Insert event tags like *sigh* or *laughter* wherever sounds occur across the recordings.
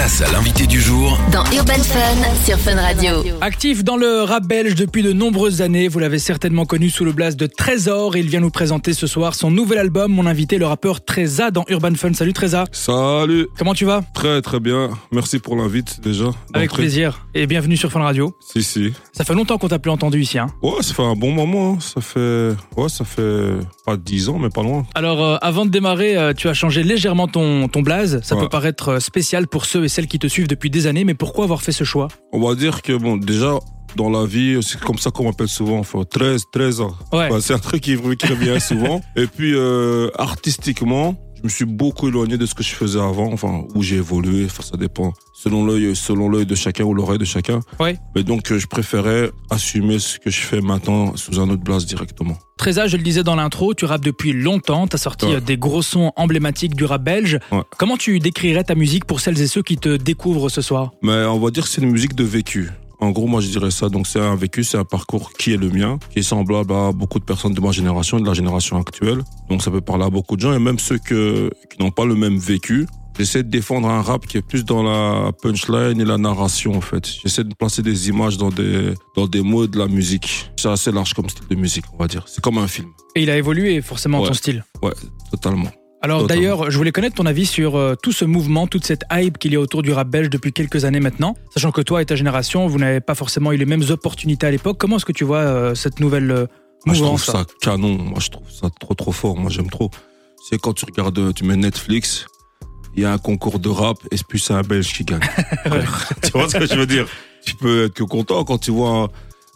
Place à l'invité du jour dans Urban Fun sur Fun Radio. Actif dans le rap belge depuis de nombreuses années, vous l'avez certainement connu sous le blast de Trésor. Il vient nous présenter ce soir son nouvel album. Mon invité, le rappeur Treza dans Urban Fun. Salut Treza. Salut. Comment tu vas? Très très bien. Merci pour l'invite déjà. Avec plaisir. Et bienvenue sur Fun Radio. Si si. Ça fait longtemps qu'on t'a plus entendu ici. Hein. Ouais, ça fait un bon moment. hein. Ça fait ouais, ça fait pas 10 ans, mais pas loin. Alors, euh, avant de démarrer, euh, tu as changé légèrement ton, ton blaze. Ça Ouais. peut paraître euh, spécial pour ceux et celles qui te suivent depuis des années, mais pourquoi avoir fait ce choix? On va dire que bon, déjà dans la vie, c'est comme ça qu'on m'appelle souvent. Enfin, 13, 13 ans. Ouais. Enfin, c'est un truc qui, qui revient souvent. *laughs* Et puis euh, artistiquement, je me suis beaucoup éloigné de ce que je faisais avant. Enfin, où j'ai évolué. Enfin, ça dépend. Selon l'œil, selon l'œil de chacun ou l'oreille de chacun. Ouais. Mais donc, euh, je préférais assumer ce que je fais maintenant sous un autre blase directement. Treza, je le disais dans l'intro, tu rappes depuis longtemps, tu as sorti Ouais. euh, des gros sons emblématiques du rap belge. Ouais. Comment tu décrirais ta musique pour celles et ceux qui te découvrent ce soir? Mais on va dire que c'est une musique de vécu. En gros, moi, je dirais ça. Donc, c'est un vécu, c'est un parcours qui est le mien, qui est semblable à beaucoup de personnes de ma génération et de la génération actuelle. Donc, ça peut parler à beaucoup de gens et même ceux que, qui n'ont pas le même vécu. J'essaie de défendre un rap qui est plus dans la punchline et la narration, en fait. J'essaie de placer des images dans des, dans des mots de la musique. C'est assez large comme style de musique, on va dire. C'est comme un film. Et il a évolué forcément Ouais. ton style. Ouais, totalement. Alors d'ailleurs, je voulais connaître ton avis sur euh, tout ce mouvement, toute cette hype qu'il y a autour du rap belge depuis quelques années maintenant. Sachant que toi et ta génération, vous n'avez pas forcément eu les mêmes opportunités à l'époque. Comment est-ce que tu vois euh, cette nouvelle euh, Moi, je trouve ça canon. Moi, je trouve ça trop, trop fort. Moi, j'aime trop. C'est quand tu regardes, tu mets Netflix, il y a un concours de rap et c'est un Belge qui gagne. *laughs* *laughs* tu vois ce que je veux dire? Tu peux être que content quand tu vois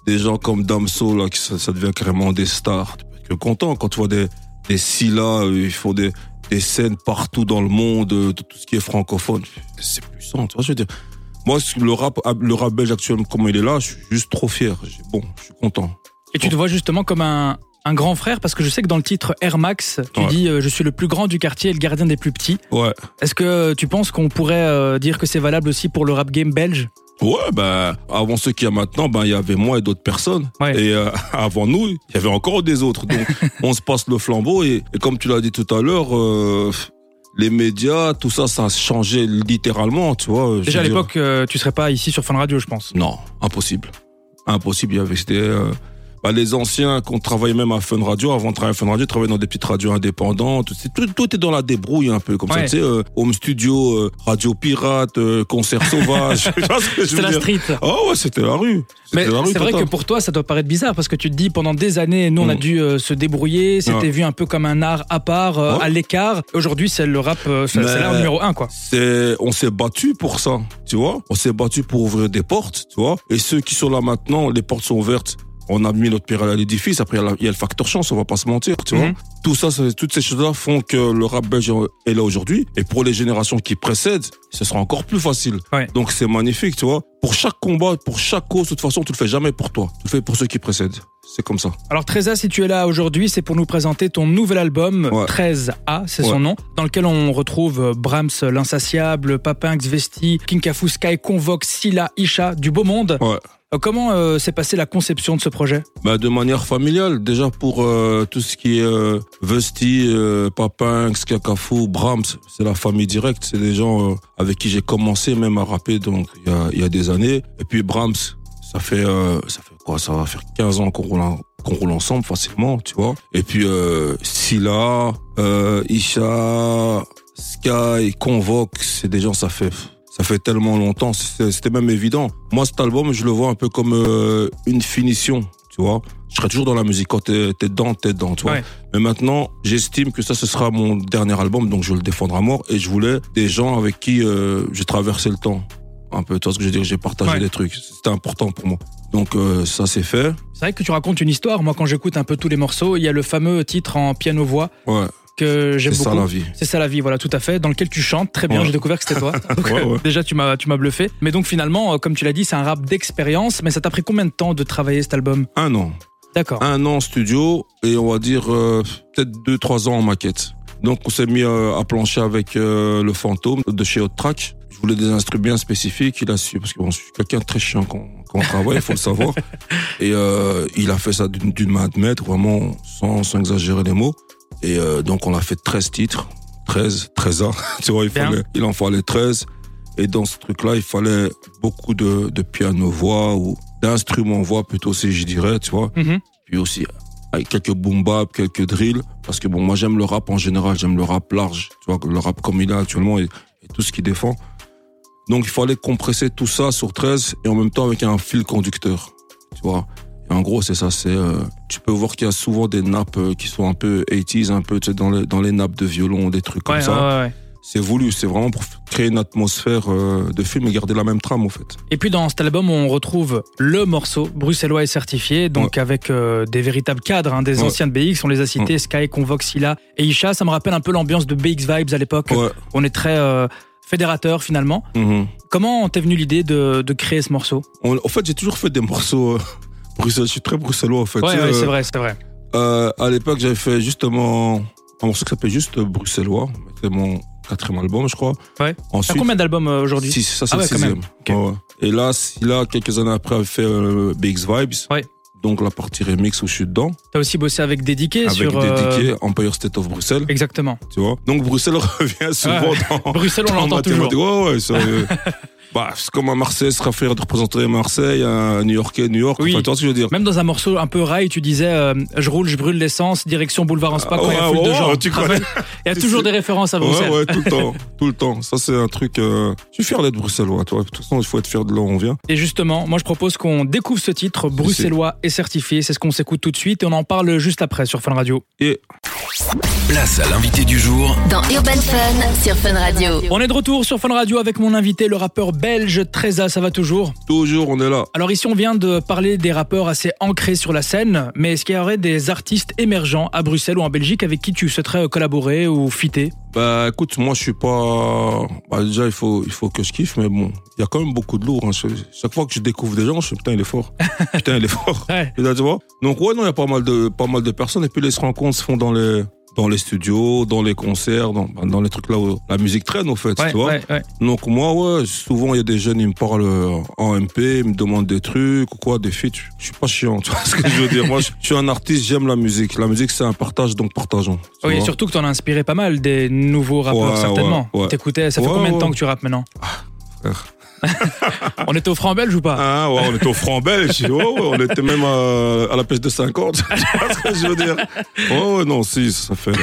des gens comme Damso, là, qui ça, ça devient carrément des stars. Tu peux être que content quand tu vois des, des Scylla, euh, ils font des, des scènes partout dans le monde, euh, de tout ce qui est francophone. C'est puissant, tu vois ce que je veux dire moi, le rap, le rap belge actuellement, comme il est là, je suis juste trop fier. Bon, je suis content. Et tu te vois justement comme un, un grand frère parce que je sais que dans le titre Air Max, tu Ouais. dis euh, je suis le plus grand du quartier et le gardien des plus petits. Ouais. Est-ce que tu penses qu'on pourrait euh, dire que c'est valable aussi pour le rap game belge? Ouais, ben avant ceux qu'il y a maintenant, ben il y avait moi et d'autres personnes. Ouais. Et euh, *laughs* avant nous, il y avait encore des autres. Donc *laughs* on se passe le flambeau et, et comme tu l'as dit tout à l'heure, euh, les médias, tout ça, ça a changé littéralement, tu vois. Déjà à l'époque, euh, tu serais pas ici sur Fun Radio, je pense. Non, impossible. Impossible. Il y avait c'était euh, bah, les anciens qu'on travaillait même à Fun Radio, avant de travailler à Fun Radio, travaillaient dans des petites radios indépendantes. C'est- Tout, tout est dans la débrouille un peu, comme ça. Tu sais, euh, home studio, euh, radio pirate, euh, concert sauvage. *laughs* Veux la dire street. Oh ouais, c'était la rue. Mais C'était c'est vrai que pour toi, ça doit paraître bizarre parce que tu te dis pendant des années, nous, on a Mm. dû euh, se débrouiller, c'était Ouais. vu un peu comme un art à part, Ouais. à l'écart. Aujourd'hui, c'est le rap, c'est l'art numéro un, quoi. c'est on s'est battu pour ça, tu vois. On s'est battu pour ouvrir des portes, tu vois. Et ceux qui sont là maintenant, les portes sont ouvertes. On a mis notre pierre à l'édifice. Après, il y a y, le facteur chance, on va pas se mentir, tu vois. Mhm. Tout ça, toutes ces choses-là font que le rap belge est là aujourd'hui. Et pour les générations qui précèdent, ce sera encore plus facile. Ouais. Donc c'est magnifique, tu vois. Pour chaque combat, pour chaque cause, de toute façon, tu le fais jamais pour toi. Tu le fais pour ceux qui précèdent. C'est comme ça. Alors Treza, si tu es là aujourd'hui, c'est pour nous présenter ton nouvel album, Ouais. 13A, c'est son nom, dans lequel on retrouve euh, Brahms, l'insatiable, Papinx, Vesti, King Kafu, Sky, Convoque, Silla, Isha, du beau monde. Ouais. Euh, Comment euh, s'est passée la conception de ce projet? Bah, de manière familiale, déjà pour euh, tout ce qui est euh, Vesti, Kakafou, Brahms, c'est la famille directe. C'est des gens avec qui j'ai commencé même à rapper donc il y a, des années. Et puis Brahms, ça fait ça quoi? Ça va faire 15 ans qu'on roule, roule ensemble facilement, tu vois. Et puis Silla, Isha, Sky, Convoque, c'est des gens ça fait ça fait tellement longtemps, c'était même évident. Moi, cet album, je le vois un peu comme euh, une finition, tu vois. Je serai toujours dans la musique. Quand t'es t'es dedans, t'es dedans, tu vois. Ouais. Mais maintenant, j'estime que ça, ce sera mon dernier album, donc je le défendre à mort. Et je voulais des gens avec qui euh, j'ai traversé le temps. Un peu, tu vois ce que je veux dire J'ai partagé Ouais. des trucs. C'était important pour moi. Donc euh, ça, c'est fait. C'est vrai que tu racontes une histoire. Moi, quand j'écoute un peu tous les morceaux, il y a le fameux titre en piano-voix Ouais, que j'aime c'est beaucoup. ça la vie. C'est ça la vie, voilà, tout à fait. Dans lequel tu chantes très bien. Ouais. J'ai découvert que c'était toi. *laughs* Donc, Ouais, ouais. Déjà, tu m'as, tu m'as bluffé. Mais donc finalement, euh, comme tu l'as dit, c'est un rap d'expérience. Mais ça t'a pris combien de temps de travailler cet album? Un an. D'accord. un an en studio et on va dire euh, peut-être deux trois ans en maquette. Donc on s'est mis euh, à plancher avec euh, le fantôme de chez Hot Track. Je voulais des instruments bien spécifiques, il a su parce que bon, je suis quelqu'un de très chiant quand, quand on travaille, il faut le savoir. *laughs* Et il a fait ça d'une d'une main de maître, vraiment sans, sans exagérer les mots. Et euh, donc on a fait 13 titres, 13, 13 ans, *laughs* tu vois, il, Bien. fallait, il en fallait 13. Et dans ce truc-là, il fallait beaucoup de, de piano-voix ou d'instruments-voix plutôt, si je dirais, tu vois. Mhm. Puis aussi, avec quelques boom bap, quelques drills. Parce que bon, moi, j'aime le rap en général, j'aime le rap large, tu vois, le rap comme il est actuellement et, et tout ce qu'il défend. Donc, il fallait compresser tout ça sur 13 et en même temps avec un fil conducteur, tu vois. En gros, c'est ça, c'est, euh, tu peux voir qu'il y a souvent des nappes euh, qui sont un peu 80s, un peu, tu sais, dans les, dans les nappes de violon, des trucs comme ça. ouais, ouais. C'est voulu, c'est vraiment pour créer une atmosphère euh, de film et garder la même trame, en fait. Et puis dans cet album, on retrouve le morceau bruxellois et certifié, donc avec des véritables cadres, hein, des anciens de BX, on les a cités, Sky, Convox, Silla et Isha. Ça me rappelle un peu l'ambiance de BX Vibes à l'époque. On est très fédérateur finalement. Mhm. Comment t'es venu l'idée de, de créer ce morceau? En fait, j'ai toujours fait des morceaux euh, bruxellois. Je suis très bruxellois, en fait. Ouais, sais, ouais, c'est euh, vrai, c'est vrai. Euh, à l'époque, j'avais fait justement un morceau qui s'appelait juste Bruxellois. C'était mon quatrième album, je crois. Ouais. Ensuite, combien d'albums euh, aujourd'hui six, ça c'est Ah ouais, le quand sixième. même. Ok. Ouais, ouais. Et là, là, quelques années après, avait fait euh, BX Vibes. Ouais. Donc la partie remix où je suis dedans, T'as aussi bossé avec Dédiqué avec sur... euh, dédiqué Empire State of Bruxelles, Exactement. tu vois. Donc Bruxelles *laughs* revient souvent dans, Bruxelles, on l'entend toujours. Ouais, ouais, euh, *laughs* bah, c'est comme à Marseille, sera fier de représenter Marseille, un New Yorkais, New York. Oui. Enfin, tu vois ce que je veux dire. Même dans un morceau un peu rail, tu disais euh, je roule, je brûle l'essence, direction boulevard en spa, Ah, quand il y a ouais, foule de ouais, gens. tu rappelles Il y a toujours des références à Bruxelles. ouais, tout le temps, *laughs* tout le temps. Ça, c'est un truc. euh, Je suis fier d'être bruxellois. Toi. De toute façon, il faut être fier de là où on vient. Et justement, moi je propose qu'on découvre ce titre, bruxellois et certifié. C'est ce qu'on s'écoute tout de suite et on en parle juste après sur Fun Radio. Et Place à l'invité du jour Dans Urban Fun sur Fun Radio. On est de retour sur Fun Radio avec mon invité, le rappeur belge Treza, ça va toujours toujours, on est là. Alors ici on vient de parler des rappeurs assez ancrés sur la scène, mais est-ce qu'il y aurait des artistes émergents à Bruxelles ou en Belgique avec qui tu souhaiterais collaborer ou fitter? Bah, écoute, moi, je suis pas. Bah, déjà, il faut, il faut que je kiffe, mais bon, il y a quand même beaucoup de lourds. hein. Chaque fois que je découvre des gens, je suis putain, il est fort. *laughs* putain, il est fort. Ouais. Et là, tu vois? Donc, ouais, non, il y a pas mal de, pas mal de personnes. Et puis, les rencontres se font dans les, dans les studios, dans les concerts, dans, bah, dans les trucs là où la musique traîne, au fait, Ouais, tu vois. ouais, ouais. Donc moi, ouais, souvent il y a des jeunes, ils me parlent euh, en MP, ils me demandent des trucs ou quoi, des feats. Je suis pas chiant, *laughs* tu vois ce que je veux dire. Moi, je suis un artiste, j'aime la musique. La musique, c'est un partage, donc partageons. Oui, et surtout que t'en as inspiré pas mal des nouveaux rappeurs, certainement. T'écoutais, ça fait combien de temps que tu rappes maintenant? Frère. *laughs* On était au franc belge ou pas? Ah, ouais, on était au franc belge. Ouais, on était même à, à la pêche de 50. tu vois ce que je veux dire. Ouais, non, si, ça fait, ça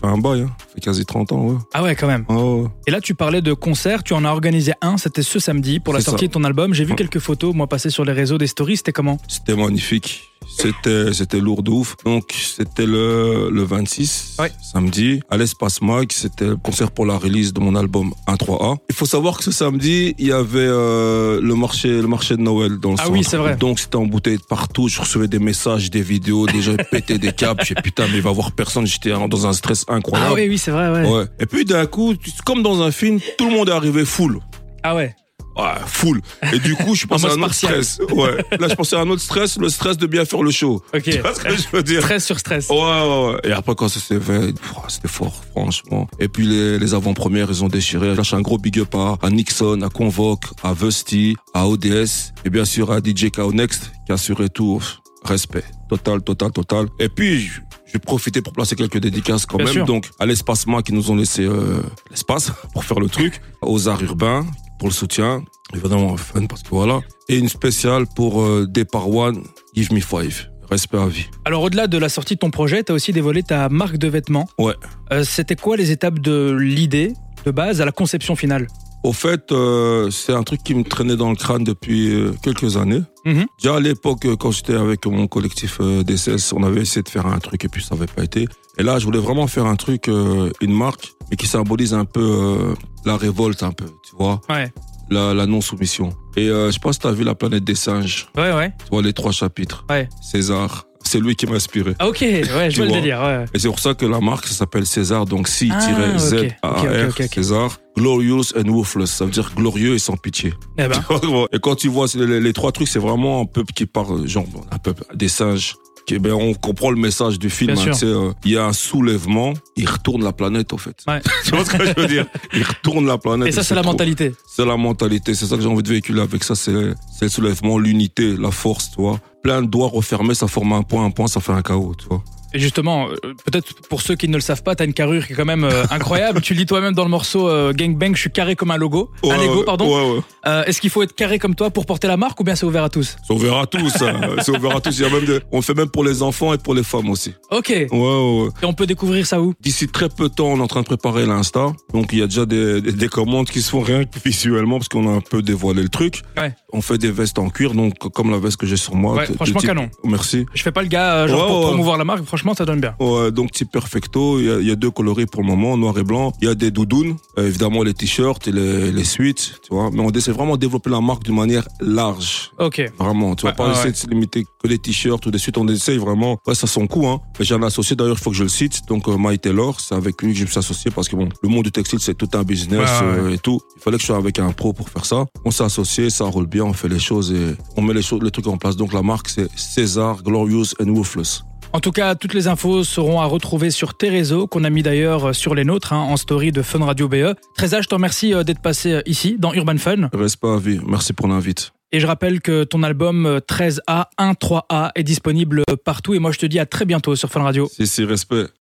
fait un bail, hein. Ça fait quasi 30 ans, ouais. Ah ouais, quand même. Ouais. Et là, tu parlais de concerts, tu en as organisé un, c'était ce samedi pour la sortie ça. de ton album. J'ai vu quelques photos, moi, passer sur les réseaux des stories, c'était comment? C'était magnifique. C'était, c'était lourd de ouf. Donc, c'était le, le 26, Ouais. samedi, à l'Espace Mag. C'était le concert pour la release de mon album 1-3A. Il faut savoir que ce samedi, il y avait euh, le marché, le marché de Noël dans le Ah centre. oui, c'est vrai. Donc, c'était embouteillé de partout. Je recevais des messages, des vidéos, des gens pétaient des câbles. Je putain, mais il va y avoir personne. J'étais dans un stress incroyable. Ah oui, oui, c'est vrai, ouais. Ouais. Et puis, d'un coup, comme dans un film, tout le monde est arrivé full. Ah ouais. Ouais, full. Et du coup, je passé à un autre stress. Ouais. Là, je pensais à un autre stress, le stress de bien faire le show. Ok. Tu vois ce que je veux dire? Stress sur stress. Ouais, ouais, ouais. Et après, quand ça s'est fait, c'était fort, franchement. Et puis, les, les avant-premières, ils ont déchiré. Je lâche un gros big up à, à Nixon, à Convoque, à Vusty, à ODS, et bien sûr à DJ KO Next, qui a assuré tout. Respect. Total, total, total. Et puis, vais profiter pour placer quelques dédicaces quand Bien même. sûr. Donc, à l'Espace Ma qui nous ont laissé euh, l'espace *laughs* pour faire le truc. Aux arts urbains pour le soutien. Évidemment, fun parce que voilà. Et une spéciale pour euh, Départ One, Give Me Five. Respect à vie. Alors, au-delà de la sortie de ton projet, t'as aussi dévoilé ta marque de vêtements. Ouais. Euh, c'était quoi les étapes de l'idée de base à la conception finale? Au fait, euh, c'est un truc qui me traînait dans le crâne depuis euh, quelques années. Mhm. Déjà à l'époque, euh, quand j'étais avec mon collectif euh, DCS, on avait essayé de faire un truc et puis ça n'avait pas été. Et là, je voulais vraiment faire un truc, euh, une marque, mais qui symbolise un peu euh, la révolte, un peu, tu vois, Ouais. la, la non-soumission. Et euh, je pas si tu as vu La planète des singes, Ouais, ouais. tu vois, les trois chapitres. Ouais. César, c'est lui qui m'a inspiré. Ah, ok, ouais, je vois le délire, ouais. Et c'est pour ça que la marque, ça s'appelle César, donc Ah, C-Z-A-R, ok, ok, ok, ok. César, Glorious and Ruthless, ça veut dire glorieux et sans pitié. Eh ben, *laughs* Et quand tu vois les trois trucs, c'est vraiment un peuple qui parle, genre un peuple des singes. Ben, on comprend le message du film. Hein, sûr. tu sais, euh, il y a un soulèvement, il retourne la planète au fait. Ouais. *laughs* tu vois ce que je veux dire? Il retourne la planète. et ça, c'est la trop- mentalité. C'est la mentalité. C'est ça que j'ai envie de véhiculer avec ça. C'est c'est le soulèvement, l'unité, la force, tu vois. Plein de doigts refermés, ça forme un point, un point, ça fait un chaos, tu vois. Et justement, euh, peut-être pour ceux qui ne le savent pas, t'as une carrure qui est quand même euh, incroyable. *laughs* tu le dis toi-même dans le morceau euh, Gang Bang, je suis carré comme un logo, Ouais, un Lego, pardon. Ouais, ouais. Euh, Est-ce qu'il faut être carré comme toi pour porter la marque ou bien c'est ouvert à tous? C'est ouvert à tous. hein. *laughs* C'est ouvert à tous. Il y a même des- On fait même pour les enfants et pour les femmes aussi. Ok. Et Ouais, ouais, ouais. on peut découvrir ça où? D'ici très peu de temps, on est en train de préparer l'Insta. Donc, il y a déjà des, des, des commandes qui se font rien que visuellement parce qu'on a un peu dévoilé le truc. On fait des vestes en cuir, donc comme la veste que j'ai sur moi. Ouais, franchement, type- canon. Merci. Je fais pas le gars euh, genre Ouais, pour ouais. promouvoir la marque, franchement ça donne bien. Ouais, donc type perfecto, il y, a, il y a deux coloris pour le moment, noir et blanc. Il y a des doudounes, euh, évidemment les t-shirts et les, les suites, tu vois. Mais on essaie vraiment de développer la marque d'une manière large. Ok. Vraiment, tu vas pas essayer de se limiter que des t-shirts ou des suites. On essaye vraiment. Ouais, ça son coût, hein. J'ai un associé d'ailleurs, il faut que je le cite. Donc euh, Mike Taylor, c'est avec lui que je me suis associé parce que bon, le monde du textile c'est tout un business euh, et tout. Il fallait que je sois avec un pro pour faire ça. On s'est associé, ça roule bien, on fait les choses et on met les choses, les trucs en place. Donc la marque c'est César Glorious and Ruthless. En tout cas, toutes les infos seront à retrouver sur tes réseaux, qu'on a mis d'ailleurs sur les nôtres, hein, en story de Fun Radio BE. Trésor, je te remercie euh, d'être passé euh, ici, dans Urban Fun. Reste pas à vie. Merci pour l'invite. Et je rappelle que ton album euh, 13A, 1-3A est disponible partout. Et moi, je te dis à très bientôt sur Fun Radio. Si, si, respect.